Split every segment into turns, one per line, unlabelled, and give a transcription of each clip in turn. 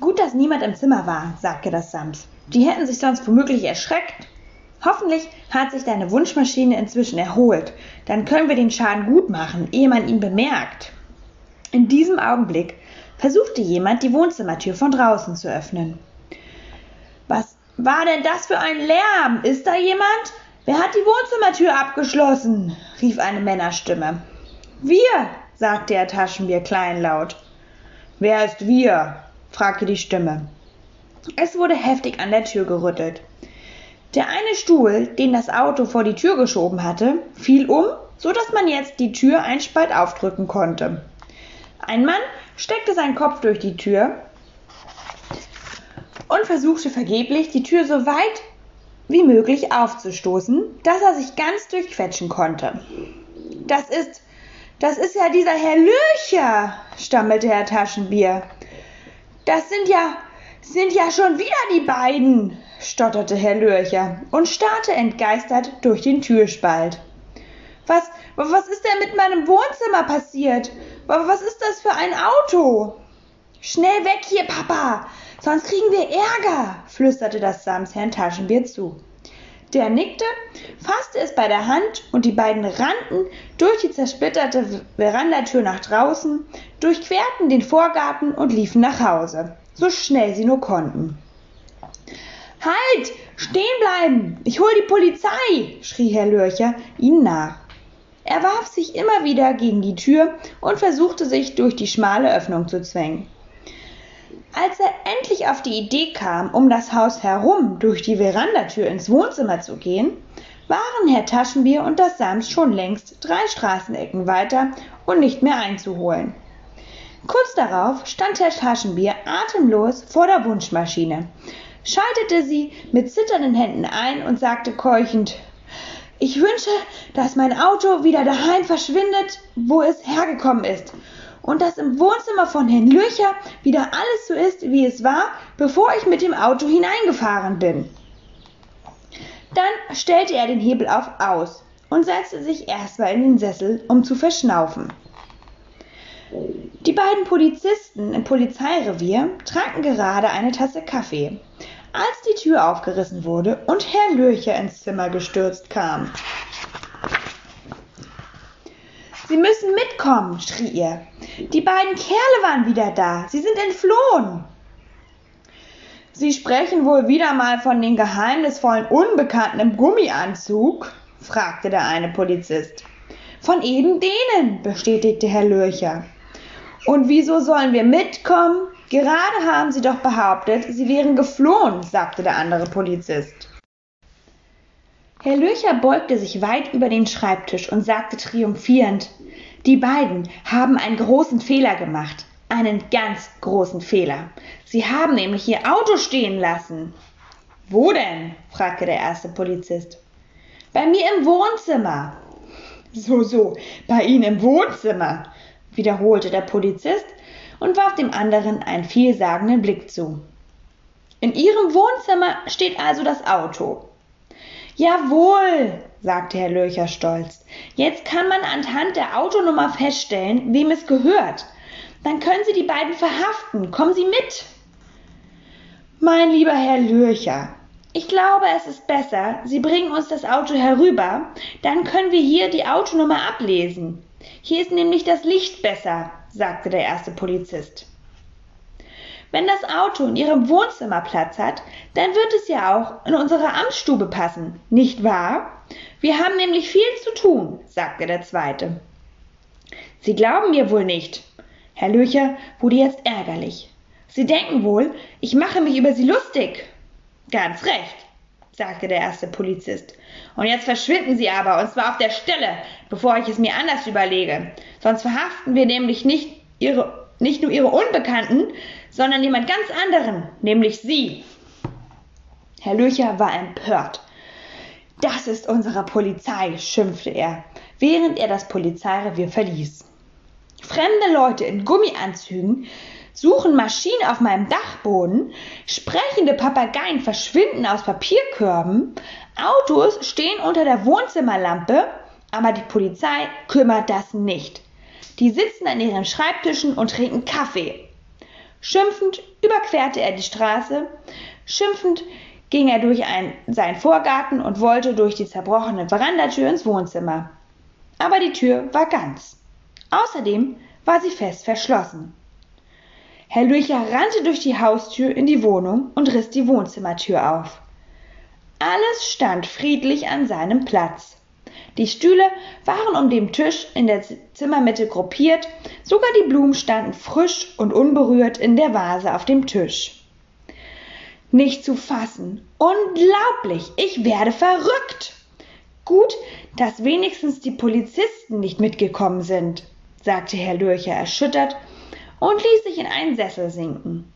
Gut, dass niemand im Zimmer war, sagte das Sams. Die hätten sich sonst womöglich erschreckt. Hoffentlich hat sich deine Wunschmaschine inzwischen erholt. Dann können wir den Schaden gut machen, ehe man ihn bemerkt. In diesem Augenblick versuchte jemand, die Wohnzimmertür von draußen zu öffnen. Was war denn das für ein Lärm? Ist da jemand? Wer hat die Wohnzimmertür abgeschlossen? rief eine Männerstimme. Wir, sagte Herr Taschenbier kleinlaut. Wer ist wir? Fragte die Stimme. Es wurde heftig an der Tür gerüttelt. Der eine Stuhl, den das Auto vor die Tür geschoben hatte, fiel um, so dass man jetzt die Tür ein Spalt aufdrücken konnte. Ein Mann steckte seinen Kopf durch die Tür und versuchte vergeblich, die Tür so weit wie möglich aufzustoßen, dass er sich ganz durchquetschen konnte. Das ist, das ist ja dieser Herr Lürcher, stammelte Herr Taschenbier. Das sind ja, sind ja schon wieder die beiden, stotterte Herr Lürcher und starrte entgeistert durch den Türspalt. Was, was ist denn mit meinem Wohnzimmer passiert? Was ist das für ein Auto? Schnell weg hier, Papa, sonst kriegen wir Ärger, flüsterte das Sams Herrn Taschenbier zu. Der nickte, fasste es bei der Hand und die beiden rannten durch die zersplitterte Verandatür nach draußen, durchquerten den Vorgarten und liefen nach Hause, so schnell sie nur konnten. Halt! Stehen bleiben! Ich hol die Polizei! schrie Herr Lörcher ihnen nach. Er warf sich immer wieder gegen die Tür und versuchte sich durch die schmale Öffnung zu zwängen. Als er endlich auf die Idee kam, um das Haus herum durch die Verandatür ins Wohnzimmer zu gehen, waren Herr Taschenbier und das Sams schon längst drei Straßenecken weiter und nicht mehr einzuholen. Kurz darauf stand Herr Taschenbier atemlos vor der Wunschmaschine, schaltete sie mit zitternden Händen ein und sagte keuchend ich wünsche, dass mein Auto wieder daheim verschwindet, wo es hergekommen ist, und dass im Wohnzimmer von Herrn Lürcher wieder alles so ist, wie es war, bevor ich mit dem Auto hineingefahren bin. Dann stellte er den Hebel auf aus und setzte sich erstmal in den Sessel, um zu verschnaufen. Die beiden Polizisten im Polizeirevier tranken gerade eine Tasse Kaffee, als die Tür aufgerissen wurde und Herr Lürcher ins Zimmer gestürzt kam. Sie müssen mitkommen, schrie er. Die beiden Kerle waren wieder da. Sie sind entflohen. Sie sprechen wohl wieder mal von den geheimnisvollen Unbekannten im Gummianzug? fragte der eine Polizist. Von eben denen, bestätigte Herr Lürcher. Und wieso sollen wir mitkommen? Gerade haben Sie doch behauptet, Sie wären geflohen, sagte der andere Polizist. Herr Lürcher beugte sich weit über den Schreibtisch und sagte triumphierend Die beiden haben einen großen Fehler gemacht. Einen ganz großen Fehler. Sie haben nämlich ihr Auto stehen lassen. Wo denn? fragte der erste Polizist. Bei mir im Wohnzimmer. So, so, bei Ihnen im Wohnzimmer, wiederholte der Polizist und warf dem anderen einen vielsagenden Blick zu. In Ihrem Wohnzimmer steht also das Auto. Jawohl, sagte Herr Lürcher stolz. Jetzt kann man anhand der Autonummer feststellen, wem es gehört. Dann können Sie die beiden verhaften. Kommen Sie mit. Mein lieber Herr Lürcher, ich glaube, es ist besser, Sie bringen uns das Auto herüber, dann können wir hier die Autonummer ablesen. Hier ist nämlich das Licht besser, sagte der erste Polizist. Wenn das Auto in Ihrem Wohnzimmer Platz hat, dann wird es ja auch in unsere Amtsstube passen, nicht wahr? Wir haben nämlich viel zu tun, sagte der zweite. Sie glauben mir wohl nicht. Herr Löcher wurde jetzt ärgerlich. Sie denken wohl, ich mache mich über Sie lustig. Ganz recht, sagte der erste Polizist. Und jetzt verschwinden Sie aber, und zwar auf der Stelle, bevor ich es mir anders überlege. Sonst verhaften wir nämlich nicht, ihre, nicht nur Ihre Unbekannten, sondern jemand ganz anderen, nämlich Sie. Herr Löcher war empört. Das ist unsere Polizei, schimpfte er, während er das Polizeirevier verließ. Fremde Leute in Gummianzügen suchen Maschinen auf meinem Dachboden, sprechende Papageien verschwinden aus Papierkörben, Autos stehen unter der Wohnzimmerlampe, aber die Polizei kümmert das nicht. Die sitzen an ihren Schreibtischen und trinken Kaffee. Schimpfend überquerte er die Straße, schimpfend ging er durch ein, seinen Vorgarten und wollte durch die zerbrochene Verandatür ins Wohnzimmer. Aber die Tür war ganz. Außerdem war sie fest verschlossen. Herr Lücher rannte durch die Haustür in die Wohnung und riss die Wohnzimmertür auf. Alles stand friedlich an seinem Platz. Die Stühle waren um den Tisch in der Zimmermitte gruppiert, sogar die Blumen standen frisch und unberührt in der Vase auf dem Tisch. Nicht zu fassen. Unglaublich. Ich werde verrückt. Gut, dass wenigstens die Polizisten nicht mitgekommen sind, sagte Herr Lürcher erschüttert und ließ sich in einen Sessel sinken.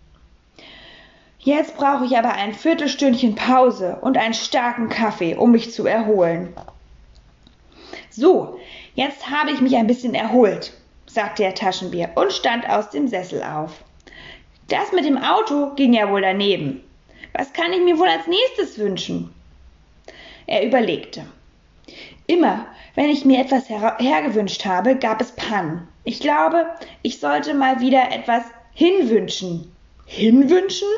Jetzt brauche ich aber ein Viertelstündchen Pause und einen starken Kaffee, um mich zu erholen. So, jetzt habe ich mich ein bisschen erholt, sagte Herr Taschenbier und stand aus dem Sessel auf. Das mit dem Auto ging ja wohl daneben. Was kann ich mir wohl als nächstes wünschen? Er überlegte. Immer, wenn ich mir etwas her hergewünscht habe, gab es Pannen. Ich glaube, ich sollte mal wieder etwas hinwünschen. Hinwünschen?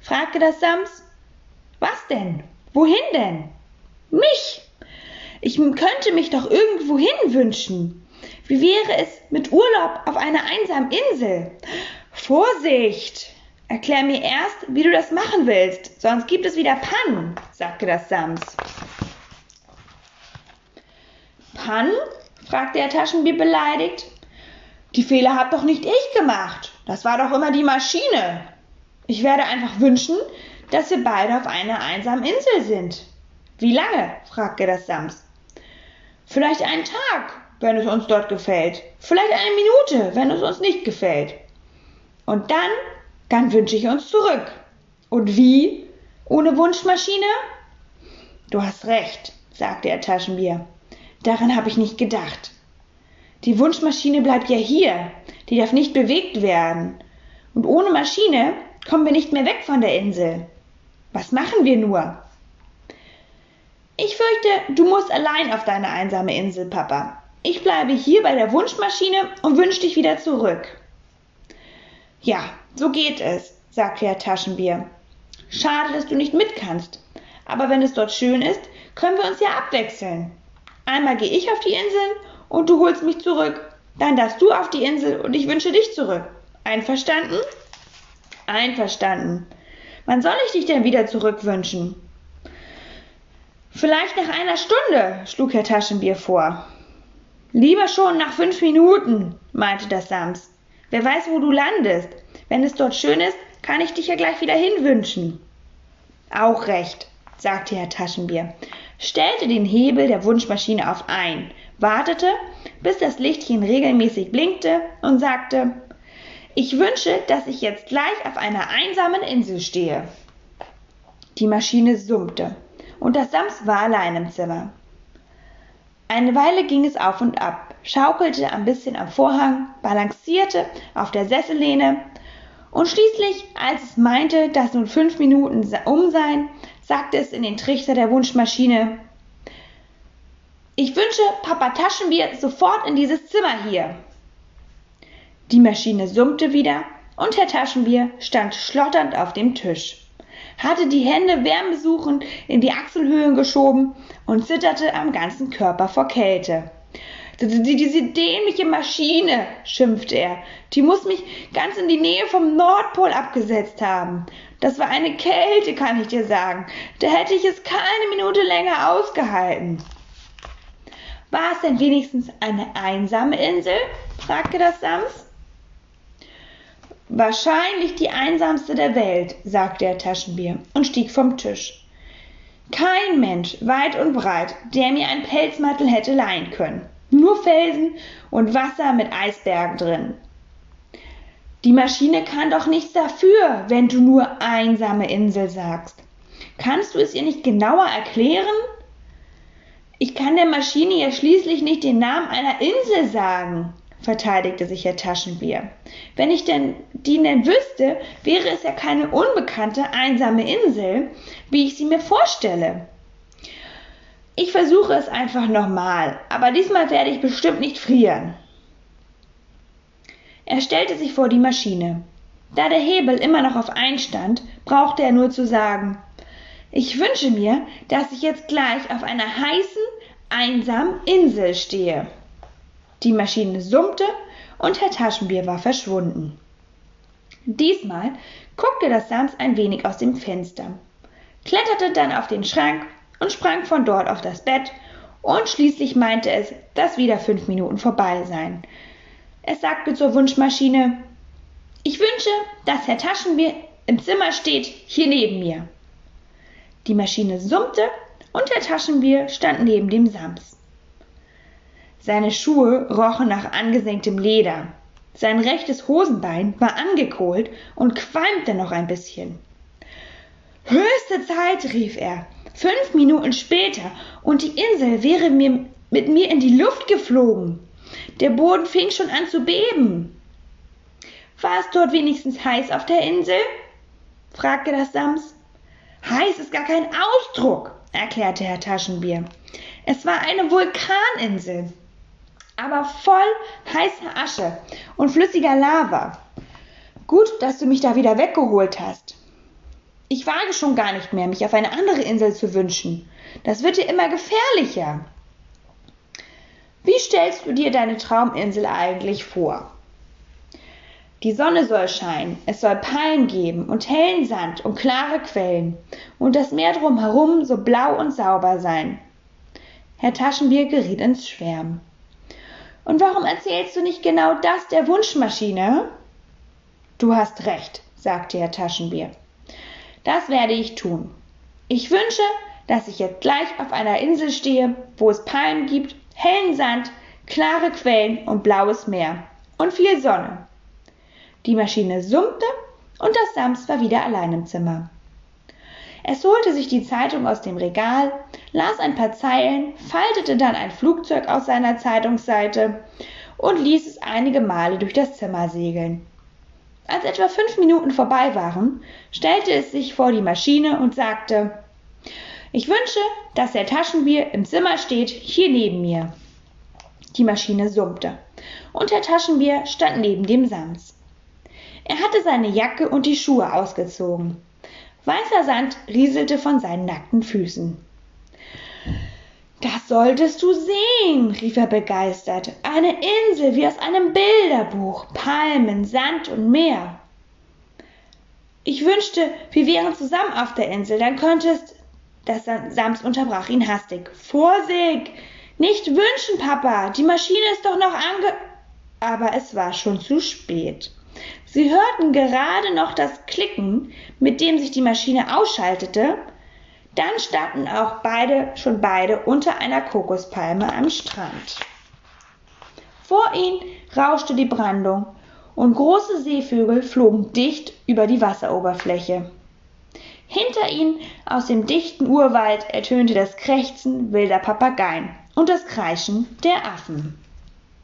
fragte das Sams. Was denn? Wohin denn? Mich. Ich könnte mich doch irgendwo hinwünschen. Wie wäre es mit Urlaub auf einer einsamen Insel? Vorsicht! Erklär mir erst, wie du das machen willst, sonst gibt es wieder Pannen, sagte das Sams. Pannen? fragte der Taschenbier beleidigt. Die Fehler hab doch nicht ich gemacht. Das war doch immer die Maschine. Ich werde einfach wünschen, dass wir beide auf einer einsamen Insel sind. Wie lange? fragte das Sams. Vielleicht einen Tag, wenn es uns dort gefällt. Vielleicht eine Minute, wenn es uns nicht gefällt. Und dann, dann wünsche ich uns zurück. Und wie? Ohne Wunschmaschine? Du hast recht, sagte er Taschenbier. Daran habe ich nicht gedacht. Die Wunschmaschine bleibt ja hier, die darf nicht bewegt werden. Und ohne Maschine kommen wir nicht mehr weg von der Insel. Was machen wir nur? Ich fürchte, du musst allein auf deine einsame Insel, Papa. Ich bleibe hier bei der Wunschmaschine und wünsche dich wieder zurück. Ja, so geht es, sagte Herr Taschenbier. Schade, dass du nicht mit kannst. Aber wenn es dort schön ist, können wir uns ja abwechseln. Einmal gehe ich auf die Insel und du holst mich zurück. Dann darfst du auf die Insel und ich wünsche dich zurück. Einverstanden? Einverstanden. Wann soll ich dich denn wieder zurückwünschen? Vielleicht nach einer Stunde, schlug Herr Taschenbier vor. Lieber schon nach fünf Minuten, meinte das Sams. Wer weiß, wo du landest. Wenn es dort schön ist, kann ich dich ja gleich wieder hinwünschen. Auch recht, sagte Herr Taschenbier stellte den Hebel der Wunschmaschine auf ein, wartete, bis das Lichtchen regelmäßig blinkte und sagte Ich wünsche, dass ich jetzt gleich auf einer einsamen Insel stehe. Die Maschine summte, und das Sams war allein im Zimmer. Eine Weile ging es auf und ab, schaukelte ein bisschen am Vorhang, balancierte auf der Sessellehne, und schließlich, als es meinte, dass nun fünf Minuten um seien, sagte es in den Trichter der Wunschmaschine. Ich wünsche Papa Taschenbier sofort in dieses Zimmer hier. Die Maschine summte wieder und Herr Taschenbier stand schlotternd auf dem Tisch, hatte die Hände wärmesuchend in die Achselhöhlen geschoben und zitterte am ganzen Körper vor Kälte. Diese dämliche Maschine, schimpfte er, die muss mich ganz in die Nähe vom Nordpol abgesetzt haben. Das war eine Kälte, kann ich dir sagen. Da hätte ich es keine Minute länger ausgehalten. War es denn wenigstens eine einsame Insel? fragte das Sams. Wahrscheinlich die einsamste der Welt, sagte der Taschenbier und stieg vom Tisch. Kein Mensch, weit und breit, der mir einen Pelzmantel hätte leihen können. Nur Felsen und Wasser mit Eisbergen drin. Die Maschine kann doch nichts dafür, wenn du nur einsame Insel sagst. Kannst du es ihr nicht genauer erklären? Ich kann der Maschine ja schließlich nicht den Namen einer Insel sagen, verteidigte sich Herr Taschenbier. Wenn ich denn die denn wüsste, wäre es ja keine unbekannte einsame Insel, wie ich sie mir vorstelle. Ich versuche es einfach nochmal, aber diesmal werde ich bestimmt nicht frieren. Er stellte sich vor die Maschine. Da der Hebel immer noch auf einstand, brauchte er nur zu sagen, ich wünsche mir, dass ich jetzt gleich auf einer heißen, einsamen Insel stehe. Die Maschine summte und Herr Taschenbier war verschwunden. Diesmal guckte das Sams ein wenig aus dem Fenster, kletterte dann auf den Schrank und sprang von dort auf das Bett, und schließlich meinte es, dass wieder fünf Minuten vorbei seien. Es sagte zur Wunschmaschine Ich wünsche, dass Herr Taschenbier im Zimmer steht, hier neben mir. Die Maschine summte und Herr Taschenbier stand neben dem Sams. Seine Schuhe rochen nach angesenktem Leder. Sein rechtes Hosenbein war angekohlt und qualmte noch ein bisschen. Höchste Zeit, rief er. Fünf Minuten später und die Insel wäre mir mit mir in die Luft geflogen. Der Boden fing schon an zu beben. War es dort wenigstens heiß auf der Insel? fragte das Sams. Heiß ist gar kein Ausdruck, erklärte Herr Taschenbier. Es war eine Vulkaninsel, aber voll heißer Asche und flüssiger Lava. Gut, dass du mich da wieder weggeholt hast. Ich wage schon gar nicht mehr, mich auf eine andere Insel zu wünschen. Das wird dir immer gefährlicher. Wie stellst du dir deine Trauminsel eigentlich vor? Die Sonne soll scheinen, es soll Palmen geben und hellen Sand und klare Quellen und das Meer drumherum so blau und sauber sein. Herr Taschenbier geriet ins Schwärmen. Und warum erzählst du nicht genau das der Wunschmaschine? Du hast recht, sagte Herr Taschenbier. Das werde ich tun. Ich wünsche, dass ich jetzt gleich auf einer Insel stehe, wo es Palmen gibt, hellen Sand, klare Quellen und blaues Meer und viel Sonne. Die Maschine summte und das Sams war wieder allein im Zimmer. Es holte sich die Zeitung aus dem Regal, las ein paar Zeilen, faltete dann ein Flugzeug aus seiner Zeitungsseite und ließ es einige Male durch das Zimmer segeln. Als etwa fünf Minuten vorbei waren, stellte es sich vor die Maschine und sagte Ich wünsche, dass der Taschenbier im Zimmer steht, hier neben mir. Die Maschine summte, und der Taschenbier stand neben dem Sams. Er hatte seine Jacke und die Schuhe ausgezogen. Weißer Sand rieselte von seinen nackten Füßen. Das solltest du sehen, rief er begeistert. Eine Insel wie aus einem Bilderbuch, Palmen, Sand und Meer. Ich wünschte, wir wären zusammen auf der Insel, dann könntest. Das Sams unterbrach ihn hastig. Vorsicht! Nicht wünschen, Papa! Die Maschine ist doch noch ange. Aber es war schon zu spät. Sie hörten gerade noch das Klicken, mit dem sich die Maschine ausschaltete, dann standen auch beide schon beide unter einer Kokospalme am Strand. Vor ihnen rauschte die Brandung und große Seevögel flogen dicht über die Wasseroberfläche. Hinter ihnen aus dem dichten Urwald ertönte das Krächzen wilder Papageien und das Kreischen der Affen.